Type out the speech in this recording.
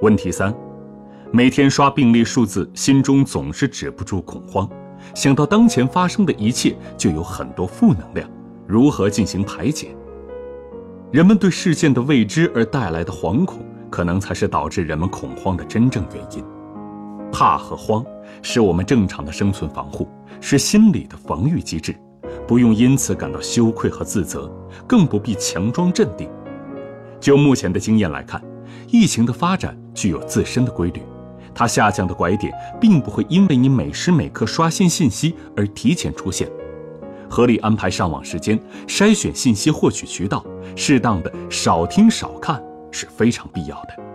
问题三，每天刷病例数字，心中总是止不住恐慌，想到当前发生的一切，就有很多负能量，如何进行排解？人们对事件的未知而带来的惶恐，可能才是导致人们恐慌的真正原因。怕和慌是我们正常的生存防护，是心理的防御机制，不用因此感到羞愧和自责，更不必强装镇定。就目前的经验来看，疫情的发展具有自身的规律，它下降的拐点并不会因为你每时每刻刷新信息而提前出现。合理安排上网时间，筛选信息获取渠道，适当的少听少看是非常必要的。